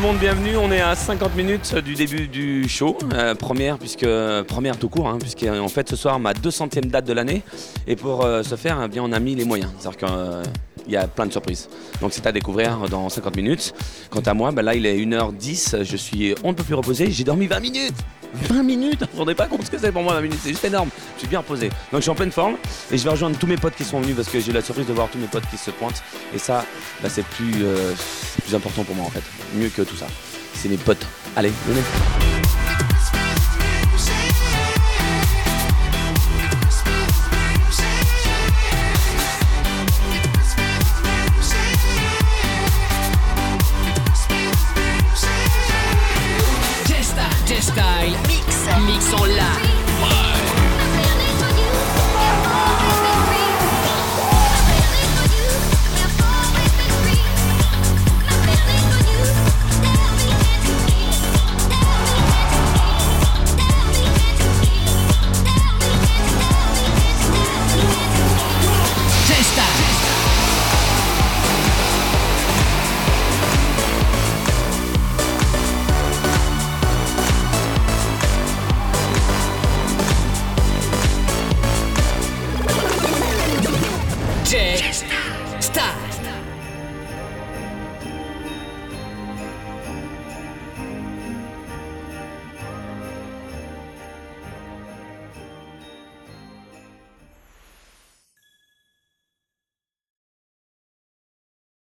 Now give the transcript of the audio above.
monde, bienvenue. On est à 50 minutes du début du show, euh, première puisque première tout court, hein, puisque en fait ce soir ma 200e date de l'année. Et pour euh, ce faire, eh bien on a mis les moyens, qu'il y a plein de surprises. Donc c'est à découvrir dans 50 minutes. Quant à moi, bah là il est 1h10, je suis on ne peut plus reposer, j'ai dormi 20 minutes. 20 minutes Vous vous rendez pas compte ce que c'est pour moi 20 minutes C'est juste énorme. Je suis bien reposé. Donc je suis en pleine forme et je vais rejoindre tous mes potes qui sont venus parce que j'ai la surprise de voir tous mes potes qui se pointent. Et ça, bah, c'est plus, euh, plus important pour moi en fait. Mieux que tout ça. C'est mes potes. Allez, venez. sola.